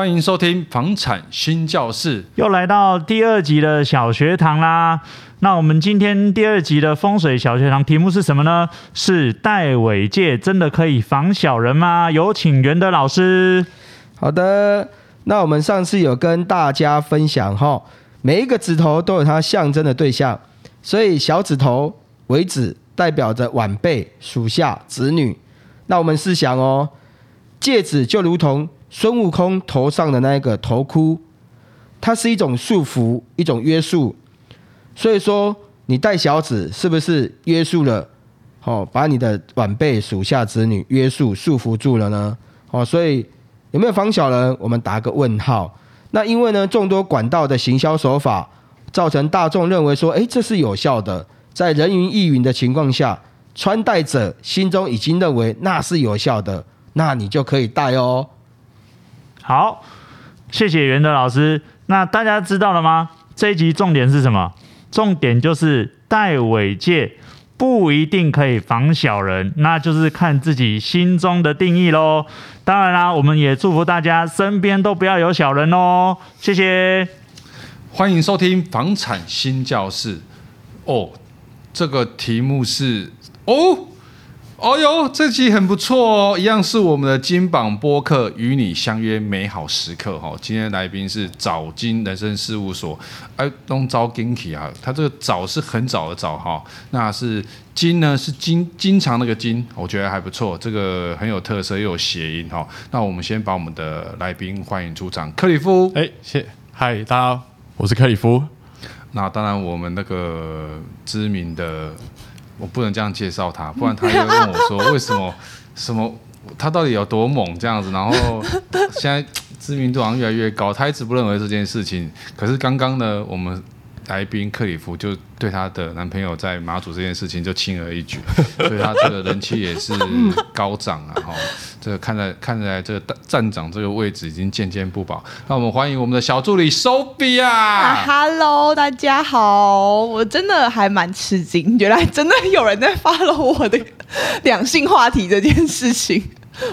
欢迎收听房产新教室，又来到第二集的小学堂啦。那我们今天第二集的风水小学堂题目是什么呢？是戴尾戒真的可以防小人吗？有请袁德老师。好的，那我们上次有跟大家分享哈，每一个指头都有它象征的对象，所以小指头为指代表着晚辈、属下、子女。那我们试想哦，戒指就如同孙悟空头上的那一个头箍，它是一种束缚，一种约束。所以说，你戴小指是不是约束了？哦，把你的晚辈、属下、子女约束、束缚住了呢？哦，所以有没有防小人？我们打个问号。那因为呢，众多管道的行销手法，造成大众认为说，诶，这是有效的。在人云亦云的情况下，穿戴者心中已经认为那是有效的，那你就可以戴哦。好，谢谢袁德老师。那大家知道了吗？这一集重点是什么？重点就是戴尾戒不一定可以防小人，那就是看自己心中的定义喽。当然啦，我们也祝福大家身边都不要有小人哦。谢谢，欢迎收听房产新教室。哦，这个题目是哦。哦哟，这集很不错哦，一样是我们的金榜播客，与你相约美好时刻哈。今天来宾是早金人生事务所，哎，东招金奇啊，他这个早是很早的早哈，那是金呢是经经常那个金，我觉得还不错，这个很有特色又有谐音哈。那我们先把我们的来宾欢迎出场，克里夫，哎，谢，嗨，大家好，我是克里夫。那当然我们那个知名的。我不能这样介绍他，不然他又问我说为什么 什么他到底有多猛这样子。然后现在知名度好像越来越高，他一直不认为这件事情。可是刚刚呢，我们来宾克里夫就对他的男朋友在马祖这件事情就轻而易举，所以他这个人气也是高涨啊！哈。这个看来看来，这个站长这个位置已经渐渐不保。那我们欢迎我们的小助理 Sophia。啊，Hello，大家好，我真的还蛮吃惊，原来真的有人在 follow 我的两性话题这件事情。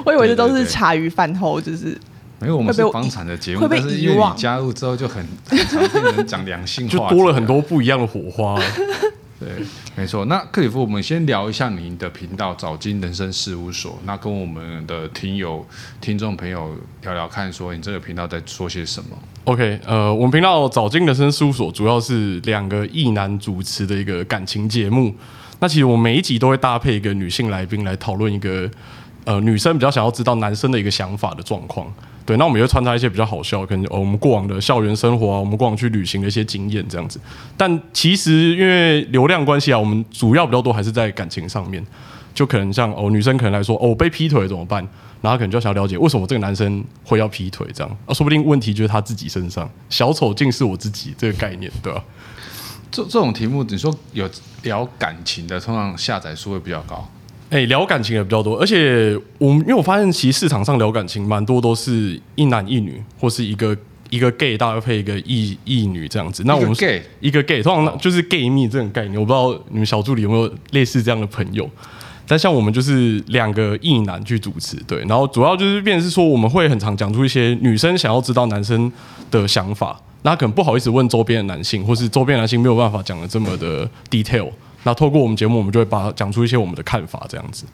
我以为这都是茶余饭后，就是没有我们是房产的节目，但是因为你加入之后就很很常被人讲两性话，就多了很多不一样的火花。对，没错。那克里夫，我们先聊一下您的频道“早金人生事务所”。那跟我们的听友、听众朋友聊聊看，说你这个频道在说些什么？OK，呃，我们频道“早金人生事务所”主要是两个异男主持的一个感情节目。那其实我每一集都会搭配一个女性来宾来讨论一个呃女生比较想要知道男生的一个想法的状况。对，那我们也会穿插一些比较好笑，跟我们过往的校园生活啊，我们过往去旅行的一些经验这样子。但其实因为流量关系啊，我们主要比较多还是在感情上面。就可能像哦，女生可能来说哦，被劈腿怎么办？然后可能就想了解为什么这个男生会要劈腿这样啊？说不定问题就是他自己身上，小丑竟是我自己这个概念，对吧？这这种题目，你说有聊感情的，通常下载数会比较高。哎、欸，聊感情也比较多，而且我们因为我发现，其实市场上聊感情蛮多都是一男一女，或是一个一个 gay 搭配一个异异女这样子。那我们 gay 一个 gay，通常就是 gay 蜜这种概念。我不知道你们小助理有没有类似这样的朋友？但像我们就是两个异男去主持，对，然后主要就是变成是说，我们会很常讲出一些女生想要知道男生的想法，那可能不好意思问周边的男性，或是周边男性没有办法讲的这么的 detail。那透过我们节目，我们就会把讲出一些我们的看法，这样子。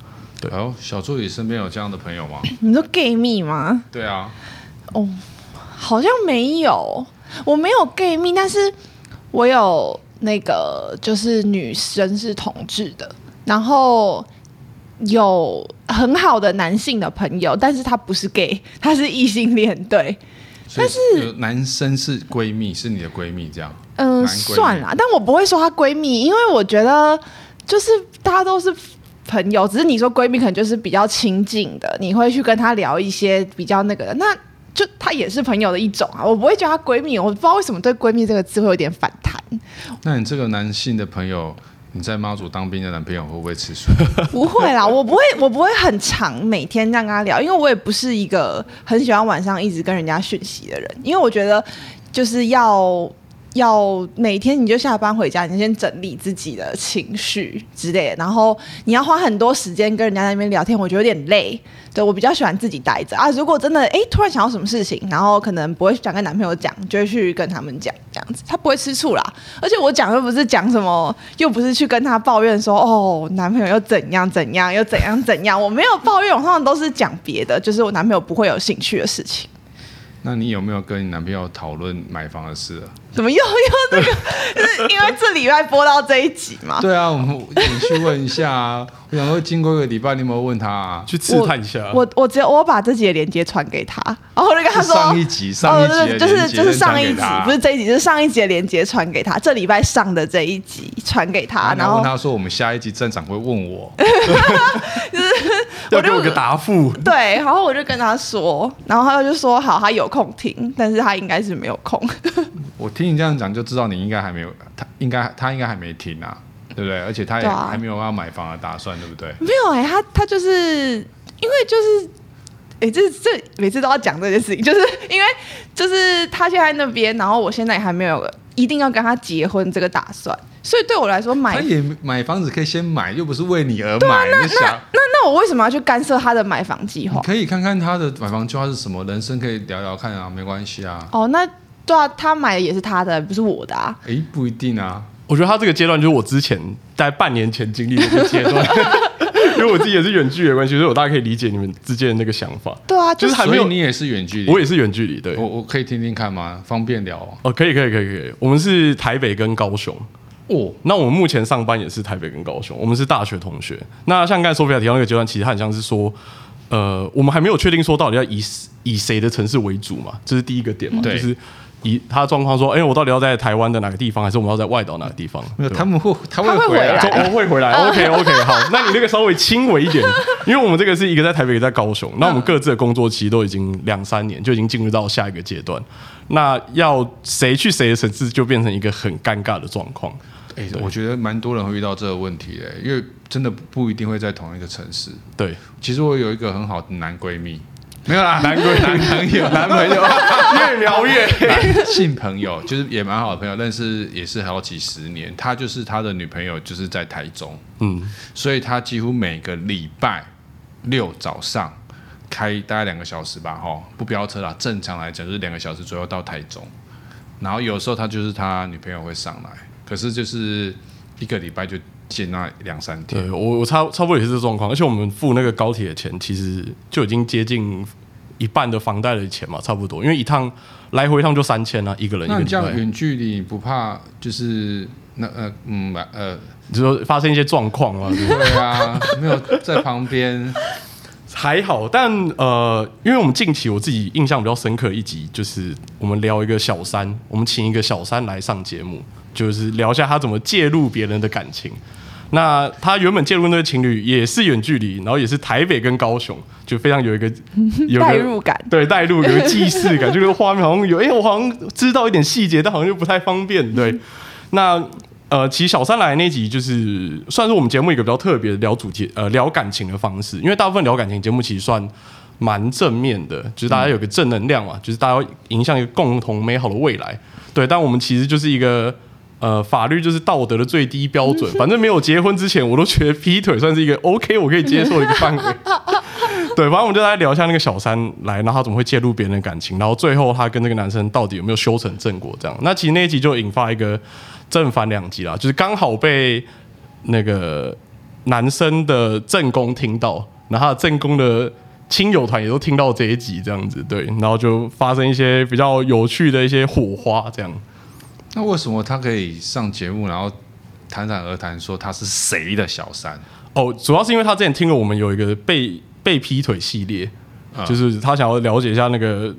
对，哦，小助理身边有这样的朋友吗？你说 gay 蜜吗？对啊。哦，好像没有，我没有 gay 蜜，但是我有那个就是女生是同志的，然后有很好的男性的朋友，但是他不是 gay，他是异性恋，对。但是男生是闺蜜，是你的闺蜜这样？嗯、呃，算啦，但我不会说她闺蜜，因为我觉得就是大家都是朋友，只是你说闺蜜可能就是比较亲近的，你会去跟她聊一些比较那个的，那就她也是朋友的一种啊。我不会叫她闺蜜，我不知道为什么对闺蜜这个字会有点反弹。那你这个男性的朋友？你在妈祖当兵的男朋友会不会吃醋？不会啦，我不会，我不会很常每天这样跟他聊，因为我也不是一个很喜欢晚上一直跟人家讯息的人。因为我觉得就是要要每天你就下班回家，你先整理自己的情绪之类的，然后你要花很多时间跟人家在那边聊天，我觉得有点累。对，我比较喜欢自己待着啊。如果真的哎突然想到什么事情，然后可能不会想跟男朋友讲，就会去跟他们讲这样子，他不会吃醋啦。而且我讲又不是讲什么，又不是去跟他抱怨说哦男朋友又怎样怎样又怎样怎样，我没有抱怨，我通常都是讲别的，就是我男朋友不会有兴趣的事情。那你有没有跟你男朋友讨论买房的事啊？怎么又又这个？就是因为这礼拜播到这一集嘛。对啊，我们你去问一下啊。我想说，经过一个礼拜，你有没有问他啊？去试探一下。我我只有我把这集的连接传给他，然后我就跟他说上一集上一集的就是就是上一集不是这一集，就是上一集的链接传给他。这礼拜上的这一集传给他，然后问他说：“我们下一集站长会问我，就是要给我个答复。”对，然后我就跟他说，然后他就说：“好，他有空听，但是他应该是没有空。”我听你这样讲，就知道你应该还没有，他应该他应该还没停啊。对不对？而且他也还没有要买房的打算，对，不对？没有哎、欸，他他就是因为就是，哎，这这每次都要讲这件事情，就是因为就是他现在那边，然后我现在也还没有一定要跟他结婚这个打算，所以对我来说买，他也买房子可以先买，又不是为你而买。啊、那那那那我为什么要去干涉他的买房计划？可以看看他的买房计划是什么，人生可以聊聊看啊，没关系啊。哦，那对啊，他买的也是他的，不是我的啊。哎，不一定啊。我觉得他这个阶段就是我之前在半年前经历的一个阶段，因为我自己也是远距离的关系，所以我大概可以理解你们之间的那个想法。对啊，就是还没有，你也是远距离，我也是远距离。对，我我可以听听看吗？方便聊哦，可以可以可以可以。我们是台北跟高雄哦，那我们目前上班也是台北跟高雄，我们是大学同学。那像刚才 Sophia 提到那个阶段，其实很像是说，呃，我们还没有确定说到底要以以谁的城市为主嘛，这是第一个点嘛，对就是。以他的状况说，哎、欸，我到底要在台湾的哪个地方，还是我们要在外岛哪个地方？没有，他们会，他会回来，我会回来。OK OK，好，那你那个稍微轻微一点，因为我们这个是一个在台北，一个在高雄，那我们各自的工作其实都已经两三年，就已经进入到下一个阶段。那要谁去谁的城市，就变成一个很尴尬的状况。哎、欸，我觉得蛮多人会遇到这个问题的，因为真的不一定会在同一个城市。对，其实我有一个很好的男闺蜜。没有啦，男闺男朋友，男朋友 越聊越性朋友，就是也蛮好的朋友，但是也是好几十年。他就是他的女朋友，就是在台中，嗯，所以他几乎每个礼拜六早上开大概两个小时吧，哈，不飙车啦，正常来讲就是两个小时左右到台中。然后有时候他就是他女朋友会上来，可是就是一个礼拜就。见那两三天，对我我差差不多也是这状况，而且我们付那个高铁的钱，其实就已经接近一半的房贷的钱嘛，差不多，因为一趟来回一趟就三千啊，一个人一个。那这样远距离不怕就是那呃嗯呃，你说发生一些状况啊？对啊，没有在旁边 还好，但呃，因为我们近期我自己印象比较深刻一集，就是我们聊一个小三，我们请一个小三来上节目，就是聊一下他怎么介入别人的感情。那他原本介入那对情侣也是远距离，然后也是台北跟高雄，就非常有一个有代入感，对，代入有一个既视感，就是画面好像有，哎、欸，我好像知道一点细节，但好像又不太方便。对，那呃，其实小三来那集就是算是我们节目一个比较特别的聊主题，呃，聊感情的方式，因为大部分聊感情节目其实算蛮正面的，就是大家有个正能量嘛，就是大家要迎向一个共同美好的未来。对，但我们其实就是一个。呃，法律就是道德的最低标准。反正没有结婚之前，我都觉得劈腿算是一个 OK，我可以接受的一个范围。对，反正我们就来聊一下那个小三来，然后他怎么会介入别人的感情，然后最后他跟那个男生到底有没有修成正果？这样，那其实那一集就引发一个正反两极啦，就是刚好被那个男生的正宫听到，然后他的正宫的亲友团也都听到这一集，这样子对，然后就发生一些比较有趣的一些火花，这样。那为什么他可以上节目，然后侃侃而谈说他是谁的小三？哦，主要是因为他之前听了我们有一个被被劈腿系列，嗯、就是他想要了解一下那个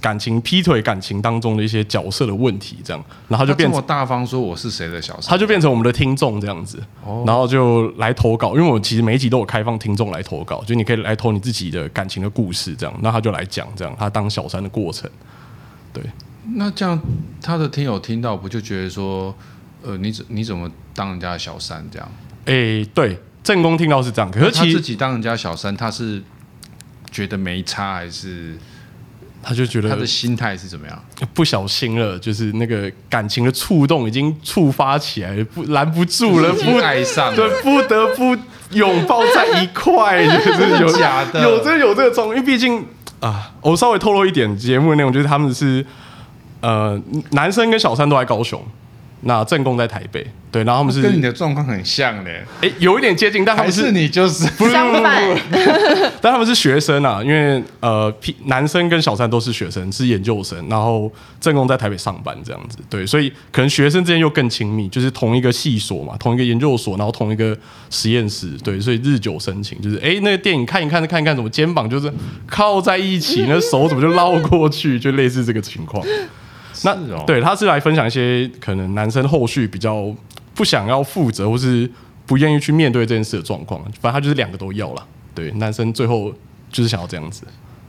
感情劈腿感情当中的一些角色的问题，这样，然后就变成大方说我是谁的小三，他就变成我们的听众这样子，哦、然后就来投稿，因为我其实每一集都有开放听众来投稿，就你可以来投你自己的感情的故事，这样，那他就来讲这样他当小三的过程，对。那这样，他的听友听到不就觉得说，呃，你怎你怎么当人家的小三这样？诶、欸，对，正宫听到是这样，可是他自己当人家小三，他是觉得没差还是他就觉得他的心态是怎么样？不小心了，就是那个感情的触动已经触发起来，不拦不住了，不爱上了，对，不得不拥抱在一块，就是有假的，有这有这个状，因为毕竟啊，我稍微透露一点节目内容，就是他们是呃，男生跟小三都在高雄。那正宫在台北，对，然后他们是跟你的状况很像嘞，哎，有一点接近，但他们是，是你就是相反，但他们是学生啊，因为呃，男生跟小三都是学生，是研究生，然后正宫在台北上班这样子，对，所以可能学生之间又更亲密，就是同一个系所嘛，同一个研究所，然后同一个实验室，对，所以日久生情，就是哎，那个电影看一看，看一看，怎么肩膀就是靠在一起，那手怎么就绕过去，就类似这个情况。那、哦、对，他是来分享一些可能男生后续比较不想要负责，或是不愿意去面对这件事的状况。反正他就是两个都要了。对，男生最后就是想要这样子。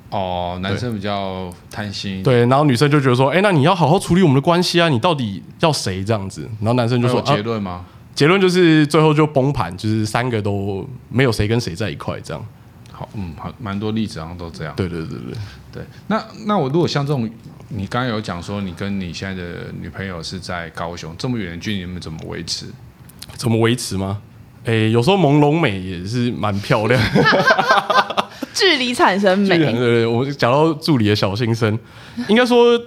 哦，男生比较贪心。对，然后女生就觉得说，哎，那你要好好处理我们的关系啊，你到底要谁这样子？然后男生就说结论吗、啊？结论就是最后就崩盘，就是三个都没有谁跟谁在一块这样。好，嗯，好，蛮多例子好像都这样。对对对对对。那那我如果像这种。你刚刚有讲说，你跟你现在的女朋友是在高雄，这么远的距离，你们怎么维持？怎么维持吗？哎、欸，有时候朦胧美也是蛮漂亮，距离产生美。对对对，我讲到助理的小心声，应该说，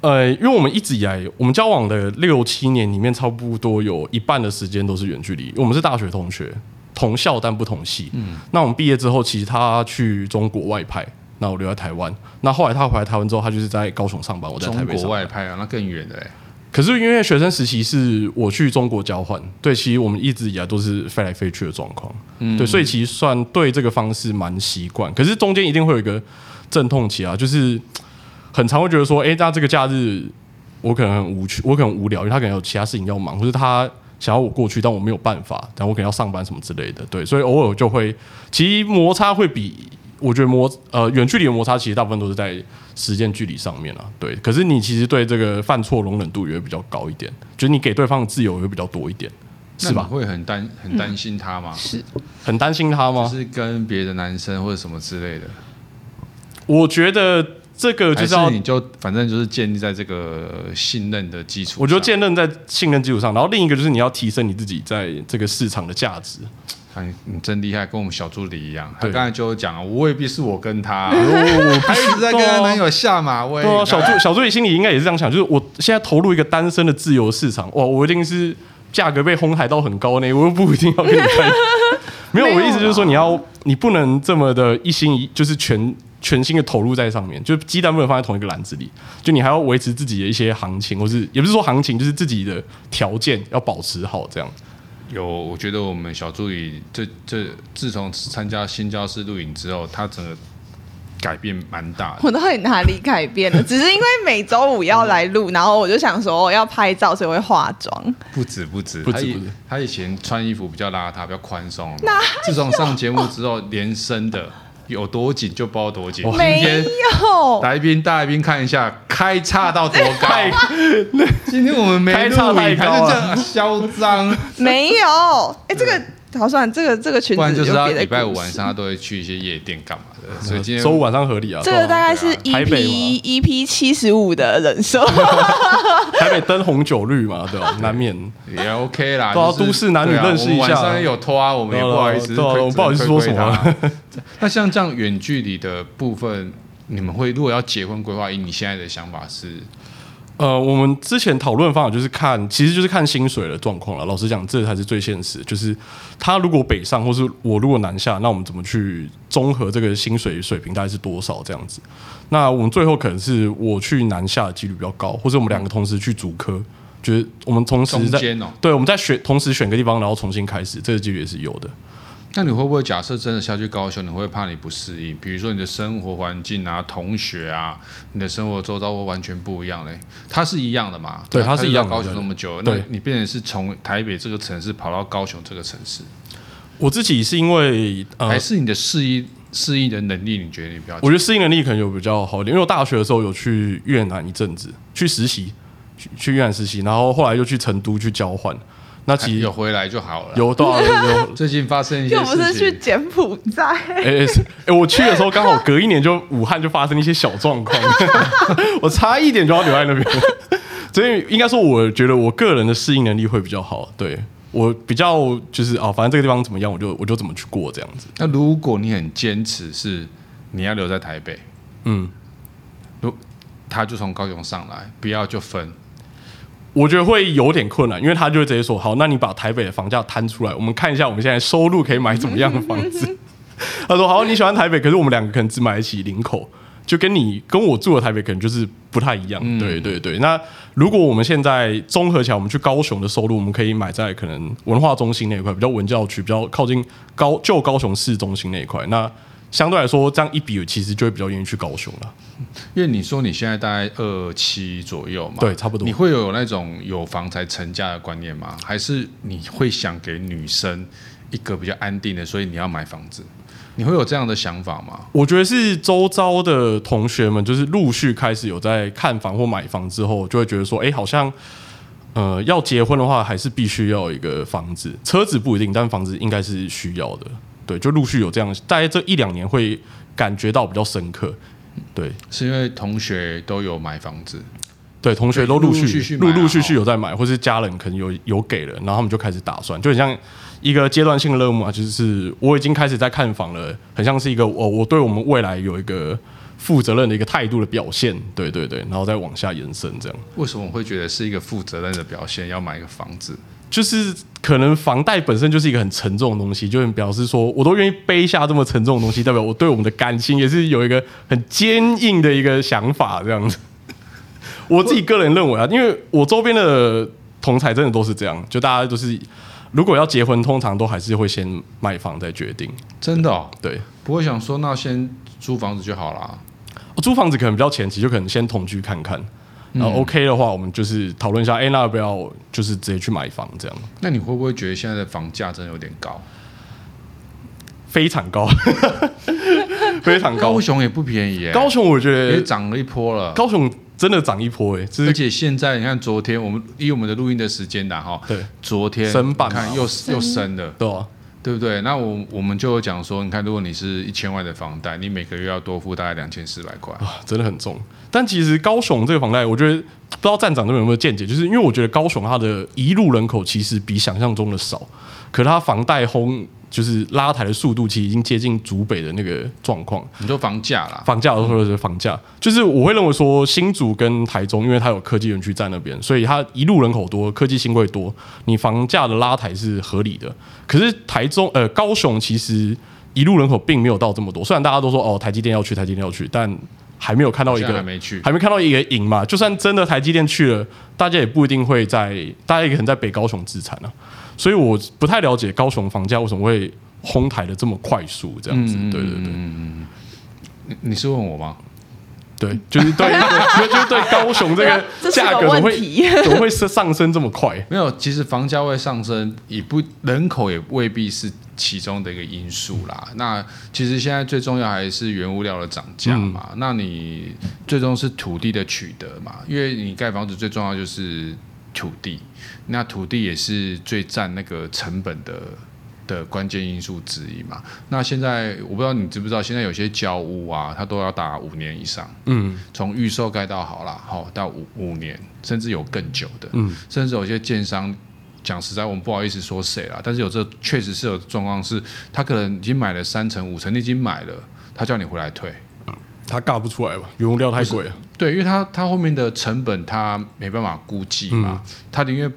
呃，因为我们一直以来，我们交往的六七年里面，差不多有一半的时间都是远距离。我们是大学同学，同校但不同系。嗯，那我们毕业之后，其实他去中国外派。那我留在台湾。那后来他回来台湾之后，他就是在高雄上班，我在台北上国外派啊，那更远的哎。可是因为学生时期是我去中国交换，对，其实我们一直以来都是飞来飞去的状况。嗯，对，所以其实算对这个方式蛮习惯。可是中间一定会有一个阵痛期啊，就是很常会觉得说，哎，那这个假日我可能很无趣，我可能无聊，因为他可能有其他事情要忙，或是他想要我过去，但我没有办法，但我可能要上班什么之类的。对，所以偶尔就会，其实摩擦会比。我觉得摩呃远距离的摩擦其实大部分都是在时间距离上面啊，对。可是你其实对这个犯错容忍度也会比较高一点，就是你给对方的自由也会比较多一点，是吧？会很担很担心他吗？嗯、是，很担心他吗？就是跟别的男生或者什么之类的。我觉得这个就是要是你就反正就是建立在这个信任的基础。我觉得建立在信任基础上，然后另一个就是你要提升你自己在这个市场的价值。你真厉害，跟我们小助理一样。他刚才就讲，我未必是我跟他，我还一直在跟他男友下马威。对啊，小助小助理心里应该也是这样想，就是我现在投入一个单身的自由市场，哇，我一定是价格被哄抬到很高呢，我又不一定要跟你分。没有，我的意思就是说，你要你不能这么的一心一，就是全全心的投入在上面，就鸡蛋不能放在同一个篮子里，就你还要维持自己的一些行情，或是也不是说行情，就是自己的条件要保持好，这样。有，我觉得我们小助理这这自从参加新教室录影之后，他整个改变蛮大的。我到底哪里改变了？只是因为每周五要来录，然后我就想说要拍照，所以会化妆。不止不止，不止不止。他以前穿衣服比较邋遢，比较宽松。那自从上节目 之后，连身的。有多紧就包多紧。没有。来宾，大来宾看一下，开叉到多高？今天我们没开叉太高了，嚣张。没有。哎，这个好算，这个这个裙子。不然就是他礼拜五晚上他都会去一些夜店干嘛的，所以今天周五晚上合理啊。这个大概是 EP EP 七十五的人设。台北灯红酒绿嘛，对吧？难免也 OK 啦。都都市男女认识一下。晚上有拖啊，我们也不好意思，不好意思说什么。那像这样远距离的部分，你们会如果要结婚规划，以你现在的想法是？呃，我们之前讨论方法就是看，其实就是看薪水的状况了。老实讲，这才是最现实。就是他如果北上，或是我如果南下，那我们怎么去综合这个薪水水平大概是多少这样子？那我们最后可能是我去南下的几率比较高，或者我们两个同时去主科，就是我们同时在，哦、对，我们在选同时选个地方，然后重新开始，这个几率也是有的。那你会不会假设真的下去高雄，你会怕你不适应？比如说你的生活环境啊、同学啊，你的生活周遭会完全不一样嘞。它是一样的嘛？对，它是一样的。高雄那么久，那你变成是从台北这个城市跑到高雄这个城市。我自己是因为，呃、还是你的适应适应的能力？你觉得你比较？我觉得适应能力可能有比较好一点，因为我大学的时候有去越南一阵子去实习，去去越南实习，然后后来又去成都去交换。那其实有回来就好了。有多少有？最近发生一些又事情，不是去柬埔寨，哎哎、欸欸，我去的时候刚好隔一年就武汉就发生一些小状况，我差一点就要留在那边，所以应该说我觉得我个人的适应能力会比较好。对我比较就是哦，反正这个地方怎么样，我就我就怎么去过这样子。那如果你很坚持是你要留在台北，嗯，如他就从高雄上来，不要就分。我觉得会有点困难，因为他就会直接说：“好，那你把台北的房价摊出来，我们看一下我们现在收入可以买怎么样的房子。”他说：“好，你喜欢台北，可是我们两个可能只买得起林口，就跟你跟我住的台北可能就是不太一样。嗯”对对对。那如果我们现在综合起来，我们去高雄的收入，我们可以买在可能文化中心那一块，比较文教区，比较靠近高旧高雄市中心那一块。那相对来说，这样一比，其实就会比较愿意去高雄了。因为你说你现在大概二七左右嘛，对，差不多。你会有那种有房才成家的观念吗？还是你会想给女生一个比较安定的，所以你要买房子？你会有这样的想法吗？我觉得是周遭的同学们，就是陆续开始有在看房或买房之后，就会觉得说，哎，好像呃，要结婚的话，还是必须要有一个房子，车子不一定，但房子应该是需要的。对，就陆续有这样，大概这一两年会感觉到比较深刻。对，是因为同学都有买房子，对，同学都陆续陆陆续续有在买，哦、或是家人可能有有给了，然后他们就开始打算，就很像一个阶段性的任务啊，就是我已经开始在看房了，很像是一个我我对我们未来有一个负责任的一个态度的表现，对对对，然后再往下延伸这样。为什么我会觉得是一个负责任的表现？要买一个房子？就是可能房贷本身就是一个很沉重的东西，就很表示说我都愿意背下这么沉重的东西，代表我对我们的感情也是有一个很坚硬的一个想法这样子。我自己个人认为啊，因为我周边的同才真的都是这样，就大家都是如果要结婚，通常都还是会先买房再决定。真的哦？对，不会想说那先租房子就好了。租房子可能比较前期，就可能先同居看看。然后 OK 的话，我们就是讨论一下，哎，那要不要就是直接去买房这样？那你会不会觉得现在的房价真的有点高？非常高，非常高。高雄也不便宜耶。高雄我觉得也涨了一波了。高雄真的涨一波哎，而且现在你看，昨天我们以我们的录音的时间的哈，对，昨天升半，看又又升了，对啊。对不对？那我我们就讲说，你看，如果你是一千万的房贷，你每个月要多付大概两千四百块啊，真的很重。但其实高雄这个房贷，我觉得不知道站长这边有没有见解，就是因为我觉得高雄它的一路人口其实比想象中的少，可是它房贷轰就是拉抬的速度，其实已经接近竹北的那个状况。你说房价啦，房价或者是房价，就是我会认为说新竹跟台中，因为它有科技园区在那边，所以它一路人口多，科技新贵多，你房价的拉抬是合理的。可是台中呃高雄其实一路人口并没有到这么多，虽然大家都说哦台积电要去，台积电要去，但还没有看到一个还没去，还没看到一个影嘛。就算真的台积电去了，大家也不一定会在，大家也可能在北高雄自产啊。所以我不太了解高雄房价为什么会哄抬的这么快速，这样子。嗯、对对对，嗯，你你是问我吗？对，就是对，对 就是对高雄这个 价格怎么会怎么会上升这么快？没有，其实房价会上升，也不人口也未必是其中的一个因素啦。那其实现在最重要还是原物料的涨价嘛。嗯、那你最终是土地的取得嘛？因为你盖房子最重要就是土地，那土地也是最占那个成本的。的关键因素之一嘛，那现在我不知道你知不知道，现在有些交屋啊，它都要打五年以上，嗯，从预售盖到好了，好到五五年，甚至有更久的，嗯，甚至有些建商，讲实在，我们不好意思说谁啦，但是有这确实是有状况是，他可能已经买了三成五成，你已经买了，他叫你回来退，他尬不出来吧？原料太贵了，对，因为他他后面的成本他没办法估计嘛，嗯、他宁愿。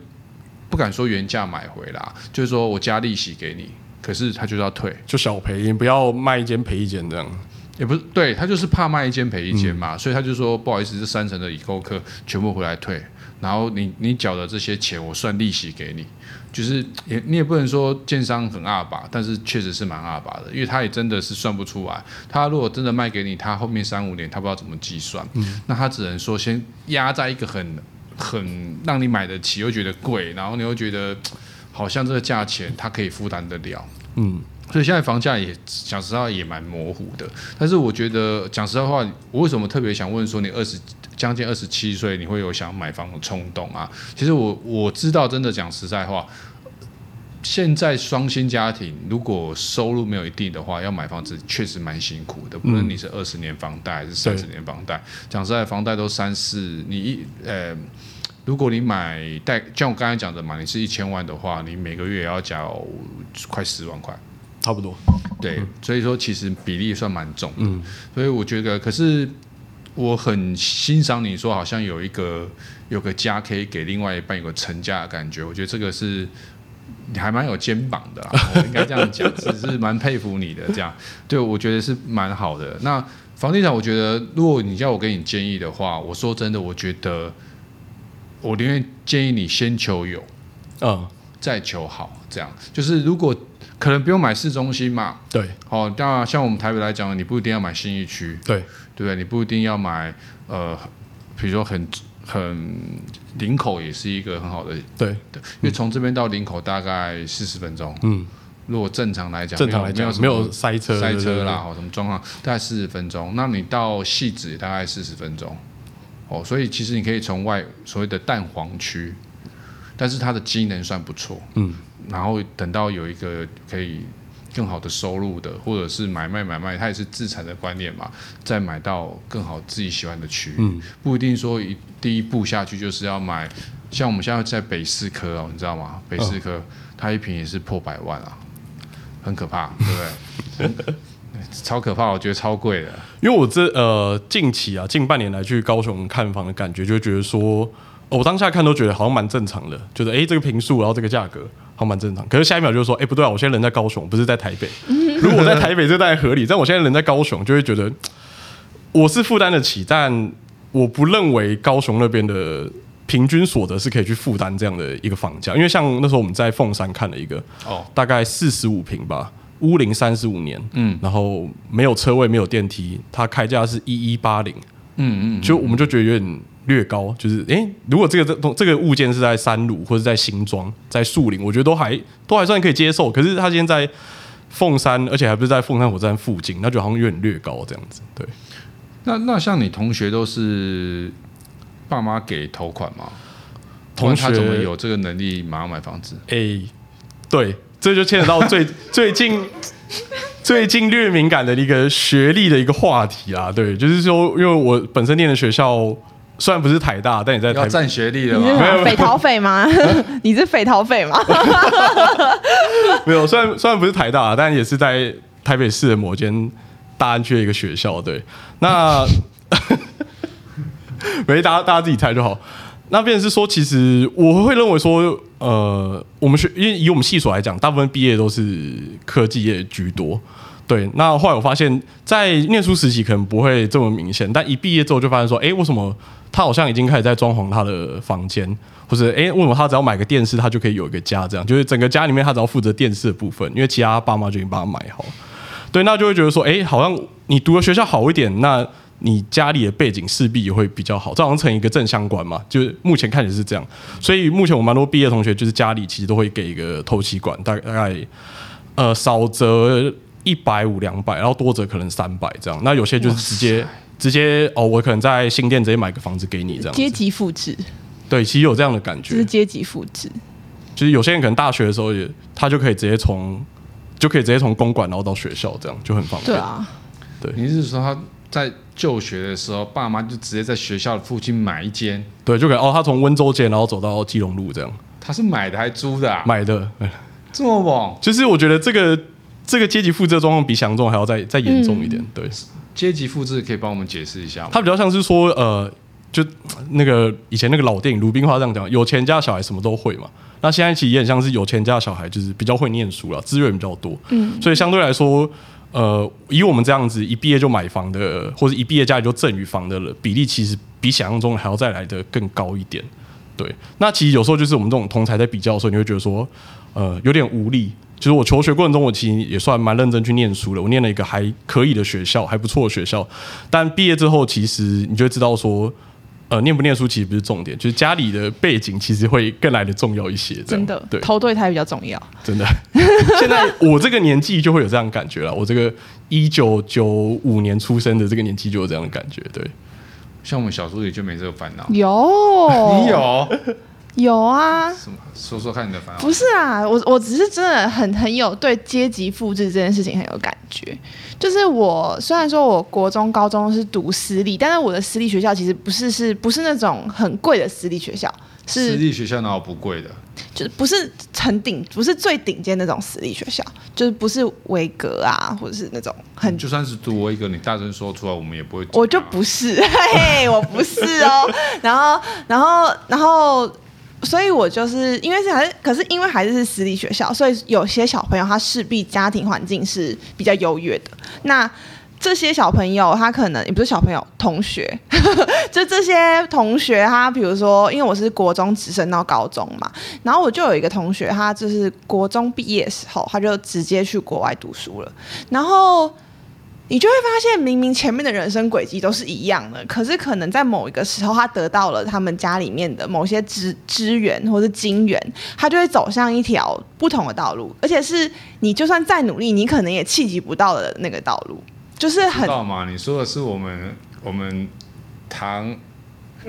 不敢说原价买回来，就是说我加利息给你，可是他就是要退，就小赔，你不要卖一间赔一间这样，也不是，对，他就是怕卖一间赔一间嘛，嗯、所以他就说不好意思，这三成的已购客全部回来退，然后你你缴的这些钱我算利息给你，就是也你也不能说建商很二把，但是确实是蛮二把的，因为他也真的是算不出来，他如果真的卖给你，他后面三五年他不知道怎么计算，嗯、那他只能说先压在一个很。很让你买得起，又觉得贵，然后你又觉得好像这个价钱他可以负担得了，嗯，所以现在房价也讲实话也蛮模糊的。但是我觉得讲实话，我为什么特别想问说你二十将近二十七岁，你会有想买房的冲动啊？其实我我知道，真的讲实在话，现在双薪家庭如果收入没有一定的话，要买房子确实蛮辛苦的。不论你是二十年房贷还是三十年房贷，讲实在，房贷都三四，你一呃，如果你买贷，像我刚才讲的嘛，你是一千万的话，你每个月也要缴快十万块，差不多。对，所以说其实比例算蛮重的。嗯，所以我觉得，可是我很欣赏你说，好像有一个有个家可以给另外一半有个成家的感觉，我觉得这个是。你还蛮有肩膀的，我应该这样讲，只是蛮佩服你的这样。对，我觉得是蛮好的。那房地产，我觉得如果你叫我给你建议的话，我说真的，我觉得我宁愿建议你先求有，嗯，再求好。这样。就是如果可能不用买市中心嘛，对，哦，当然像我们台北来讲，你不一定要买新义区，对，对不对？你不一定要买呃，比如说很。很林口也是一个很好的，对，对，因为从这边到林口大概四十分钟，嗯，如果正常来讲，正常来讲没有塞车塞车啦，哦，什么状况，大概四十分钟，那你到戏子大概四十分钟，哦，所以其实你可以从外所谓的蛋黄区，但是它的机能算不错，嗯，然后等到有一个可以。更好的收入的，或者是买卖买卖，它也是自产的观念嘛。再买到更好自己喜欢的区域，嗯，不一定说一第一步下去就是要买。像我们现在在北四科哦，你知道吗？北四科、哦、它一平也是破百万啊，很可怕，对不对？超可怕，我觉得超贵的。因为我这呃近期啊，近半年来去高雄看房的感觉，就觉得说。我当下看都觉得好像蛮正常的，觉得哎，这个平数，然后这个价格好像蛮正常。可是下一秒就是说，哎，不对啊，我现在人在高雄，不是在台北。如果我在台北，这当然合理。但我现在人在高雄，就会觉得我是负担得起，但我不认为高雄那边的平均所得是可以去负担这样的一个房价。因为像那时候我们在凤山看了一个，哦，大概四十五平吧，屋龄三十五年，嗯，然后没有车位，没有电梯，它开价是一一八零，嗯嗯，就我们就觉得有点。略高，就是诶，如果这个这这个物件是在山路或者在新庄、在树林，我觉得都还都还算可以接受。可是他现在在凤山，而且还不是在凤山火车站附近，那就好像有点略高这样子。对，那那像你同学都是爸妈给头款吗？同学他怎么有这个能力马上买房子？诶，对，这就牵扯到最 最近。最近略敏感的一个学历的一个话题啊，对，就是说，因为我本身念的学校。虽然不是台大，但你在台要占学历了吗？没有匪逃匪吗？你是匪逃匪吗？没有，虽然虽然不是台大，但也是在台北市的某间大安区的一个学校。对，那 没大家大家自己猜就好。那便是说，其实我会认为说，呃，我们学因为以我们系所来讲，大部分毕业都是科技业居多。对，那后来我发现，在念书时期可能不会这么明显，但一毕业之后就发现说，哎，为什么他好像已经开始在装潢他的房间，或者哎，为什么他只要买个电视，他就可以有一个家？这样就是整个家里面他只要负责电视的部分，因为其他爸妈就已经帮他买好。对，那就会觉得说，哎，好像你读的学校好一点，那你家里的背景势必也会比较好，这好像成一个正相关嘛。就是目前看起来是这样，所以目前我蛮多毕业同学就是家里其实都会给一个透气管，大概大概呃少则。一百五两百，然后多则可能三百这样。那有些就是直接直接哦，我可能在新店直接买个房子给你这样。阶级复制。对，其实有这样的感觉。是阶级复制。就是有些人可能大学的时候也，他就可以直接从就可以直接从公馆然后到学校这样就很方便。对啊。对。你是说他在就学的时候，爸妈就直接在学校的附近买一间？对，就可以哦，他从温州街然后走到基隆路这样。他是买的还是租的啊？买的。这么猛？就是我觉得这个。这个阶级复制的状况比想象中还要再再严重一点。嗯、对，阶级复制可以帮我们解释一下吗？它比较像是说，呃，就那个以前那个老电影《鲁冰花》这样讲，有钱家小孩什么都会嘛。那现在其实也很像是有钱家小孩，就是比较会念书了，资源比较多。嗯，所以相对来说，呃，以我们这样子一毕业就买房的，或者一毕业家里就赠与房的比例，其实比想象中还要再来的更高一点。对，那其实有时候就是我们这种同才在比较的时候，你会觉得说，呃，有点无力。就是我求学过程中，我其实也算蛮认真去念书了。我念了一个还可以的学校，还不错的学校。但毕业之后，其实你就会知道说，呃，念不念书其实不是重点，就是家里的背景其实会更来的重要一些。真的，对，投对胎比较重要。真的，现在我这个年纪就会有这样感觉了。我这个一九九五年出生的这个年纪就有这样的感觉。对，像我们小时候也就没这个烦恼。有，你有。有啊，什么？说说看你的烦恼。不是啊，我我只是真的很很有对阶级复制这件事情很有感觉。就是我虽然说我国中、高中是读私立，但是我的私立学校其实不是是不是那种很贵的私立学校，是私立学校哪有不贵的？就是不是很顶，不是最顶尖那种私立学校，就是不是维格啊，或者是那种很就算是读维格，你大声说出来，我们也不会。我就不是，嘿嘿，我不是哦。然后，然后，然后。所以我就是因为是还是，可是因为孩子是私立学校，所以有些小朋友他势必家庭环境是比较优越的。那这些小朋友他可能也不是小朋友，同学，就这些同学他比如说，因为我是国中直升到高中嘛，然后我就有一个同学，他就是国中毕业的时候，他就直接去国外读书了，然后。你就会发现，明明前面的人生轨迹都是一样的，可是可能在某一个时候，他得到了他们家里面的某些资资源或是金源，他就会走向一条不同的道路，而且是你就算再努力，你可能也契机不到的那个道路，就是很。道吗？你说的是我们我们堂。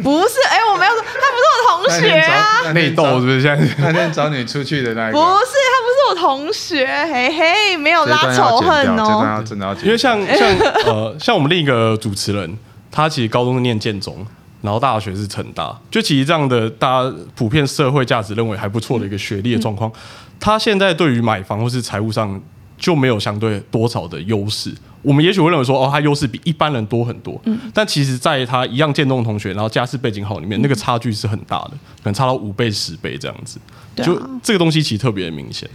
不是，哎、欸，我没有说，他不是我同学啊。内斗是不是？现在那天找你出去的那一个。不是，他不是我同学，嘿嘿，没有拉仇恨哦。真的要，因为像像呃，像我们另一个主持人，他其实高中是念建中，然后大学是成大，就其实这样的大家普遍社会价值认为还不错的一个学历的状况，嗯、他现在对于买房或是财务上就没有相对多少的优势。我们也许会认为说，哦，他优势比一般人多很多。嗯。但其实，在他一样建中的同学，然后家世背景好里面，嗯、那个差距是很大的，可能差到五倍、十倍这样子。啊。就这个东西其实特别的明显。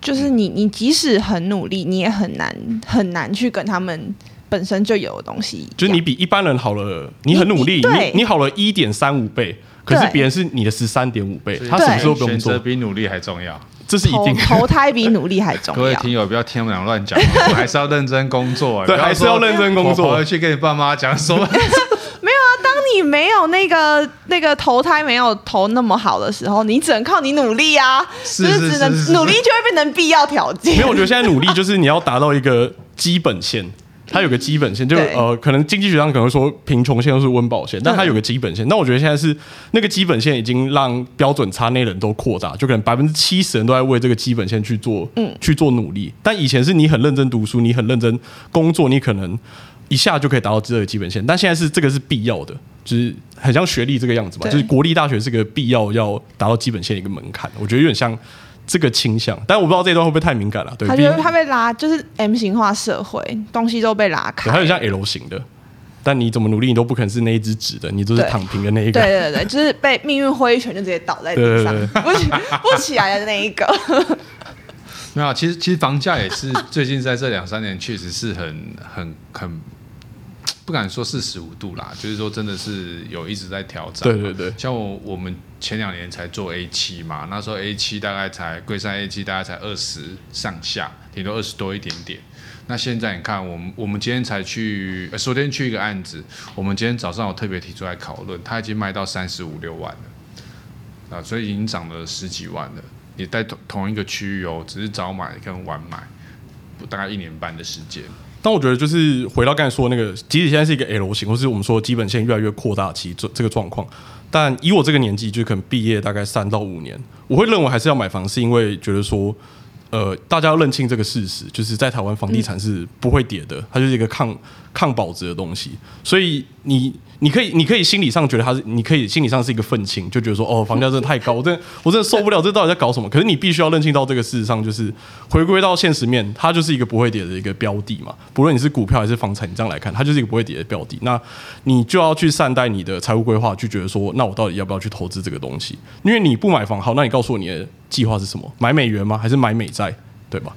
就是你，你即使很努力，你也很难很难去跟他们本身就有的东西。就是你比一般人好了，你很努力，你你，你好了一点三五倍，可是别人是你的十三点五倍，他什么时候不用做？选择比努力还重要。这是一定投，投胎比努力还重要。各位听友，不要听我们俩乱讲，我还是要认真工作。对，还是要认真工作。回去跟你爸妈讲说，没有啊。当你没有那个那个投胎没有投那么好的时候，你只能靠你努力啊。是是是，是，是，只能努力就会变成必要条件。没有，我觉得现在努力就是你要达到一个基本线。它有个基本线，就呃，可能经济学上可能会说贫穷线都是温饱线，但它有个基本线。那我觉得现在是那个基本线已经让标准差内人都扩大，就可能百分之七十人都在为这个基本线去做，嗯，去做努力。但以前是你很认真读书，你很认真工作，你可能一下就可以达到这个基本线。但现在是这个是必要的，就是很像学历这个样子吧，就是国立大学是个必要要达到基本线的一个门槛。我觉得有点像。这个倾向，但我不知道这一段会不会太敏感了。对，他觉得他被拉，就是 M 型化社会，东西都被拉开。对，还有像 L 型的，但你怎么努力，你都不可能是那一只直的，你都是躺平的那一个。对对对，就是被命运挥一拳就直接倒在地上，对对对对不起不起来的那一个。没有，其实其实房价也是最近在这两三年确实是很很很。不敢说四十五度啦，就是说真的是有一直在调整。对对对，像我我们前两年才做 A 七嘛，那时候 A 七大概才龟山 A 七大概才二十上下，顶多二十多一点点。那现在你看，我们我们今天才去，呃，昨天去一个案子，我们今天早上有特别提出来讨论，它已经卖到三十五六万了，啊，所以已经涨了十几万了。你在同同一个区域哦，只是早买跟晚买，大概一年半的时间。但我觉得就是回到刚才说的那个，即使现在是一个 L 型，或是我们说基本线越来越扩大期这这个状况，但以我这个年纪，就可能毕业大概三到五年，我会认为还是要买房，是因为觉得说。呃，大家要认清这个事实，就是在台湾房地产是不会跌的，它就是一个抗抗保值的东西。所以你你可以你可以心理上觉得它是，你可以心理上是一个愤青，就觉得说哦，房价真的太高，我真的我真的受不了，这到底在搞什么？可是你必须要认清到这个事实上，就是回归到现实面，它就是一个不会跌的一个标的嘛。不论你是股票还是房产，你这样来看，它就是一个不会跌的标的。那你就要去善待你的财务规划，就觉得说，那我到底要不要去投资这个东西？因为你不买房，好，那你告诉我你的。计划是什么？买美元吗？还是买美债？对吧？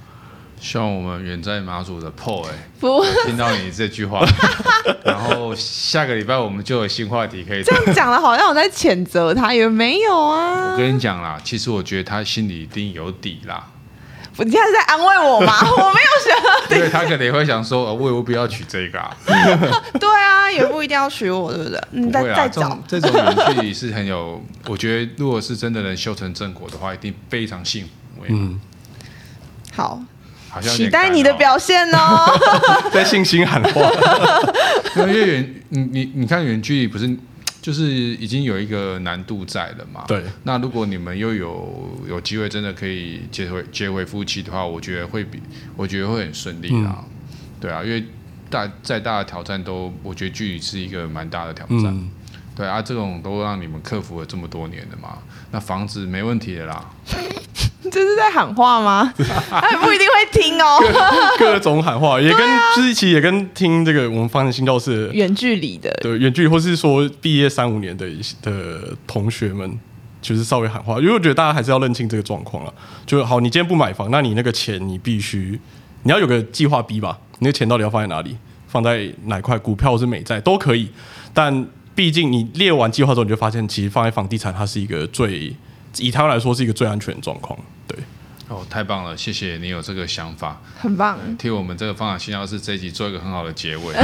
希望我们远在马祖的 Paul 哎，不听到你这句话，然后下个礼拜我们就有新话题可以。这样讲的好像我在谴责他，也没有啊。我跟你讲啦，其实我觉得他心里一定有底啦。你现在是在安慰我吗？我没有想，因为他可能也会想说，我我不要娶这个啊。对啊，也不一定要娶我，对不对？你再再找这种人距离是很有，我觉得如果是真的能修成正果的话，一定非常幸福。嗯，好，好像期待你的表现哦。在信心喊话，因为远，你你你看远距离不是就是已经有一个难度在了嘛。对。那如果你们又有有机会真的可以结回结为夫妻的话，我觉得会比我觉得会很顺利啦。嗯、对啊，因为大再大的挑战都，我觉得距离是一个蛮大的挑战。嗯、对啊，这种都让你们克服了这么多年的嘛，那房子没问题的啦。这是在喊话吗？他 也不一定会听哦。各，各种喊话，也跟、啊、就是其实也跟听这个我们发现新教室远距离的，对远距离，或是说毕业三五年的的同学们，就是稍微喊话，因为我觉得大家还是要认清这个状况了。就好，你今天不买房，那你那个钱你必须你要有个计划 B 吧？你的钱到底要放在哪里？放在哪块股票或是美债都可以，但毕竟你列完计划之后，你就发现其实放在房地产它是一个最。以他们来说是一个最安全的状况，对。哦，太棒了，谢谢你有这个想法，很棒。替我们这个房产星叫室这一集做一个很好的结尾。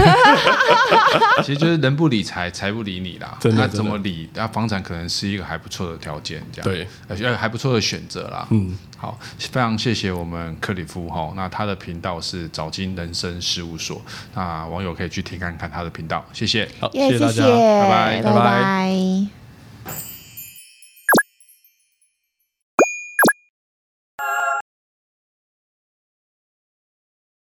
其实就是人不理财，财不理你啦。真的，那怎么理？那房产可能是一个还不错的条件，这样对，而且还不错的选择啦。嗯，好，非常谢谢我们克里夫哈。那他的频道是早金人生事务所，那网友可以去听看看他的频道。谢谢，好，谢谢大家，拜拜。拜拜。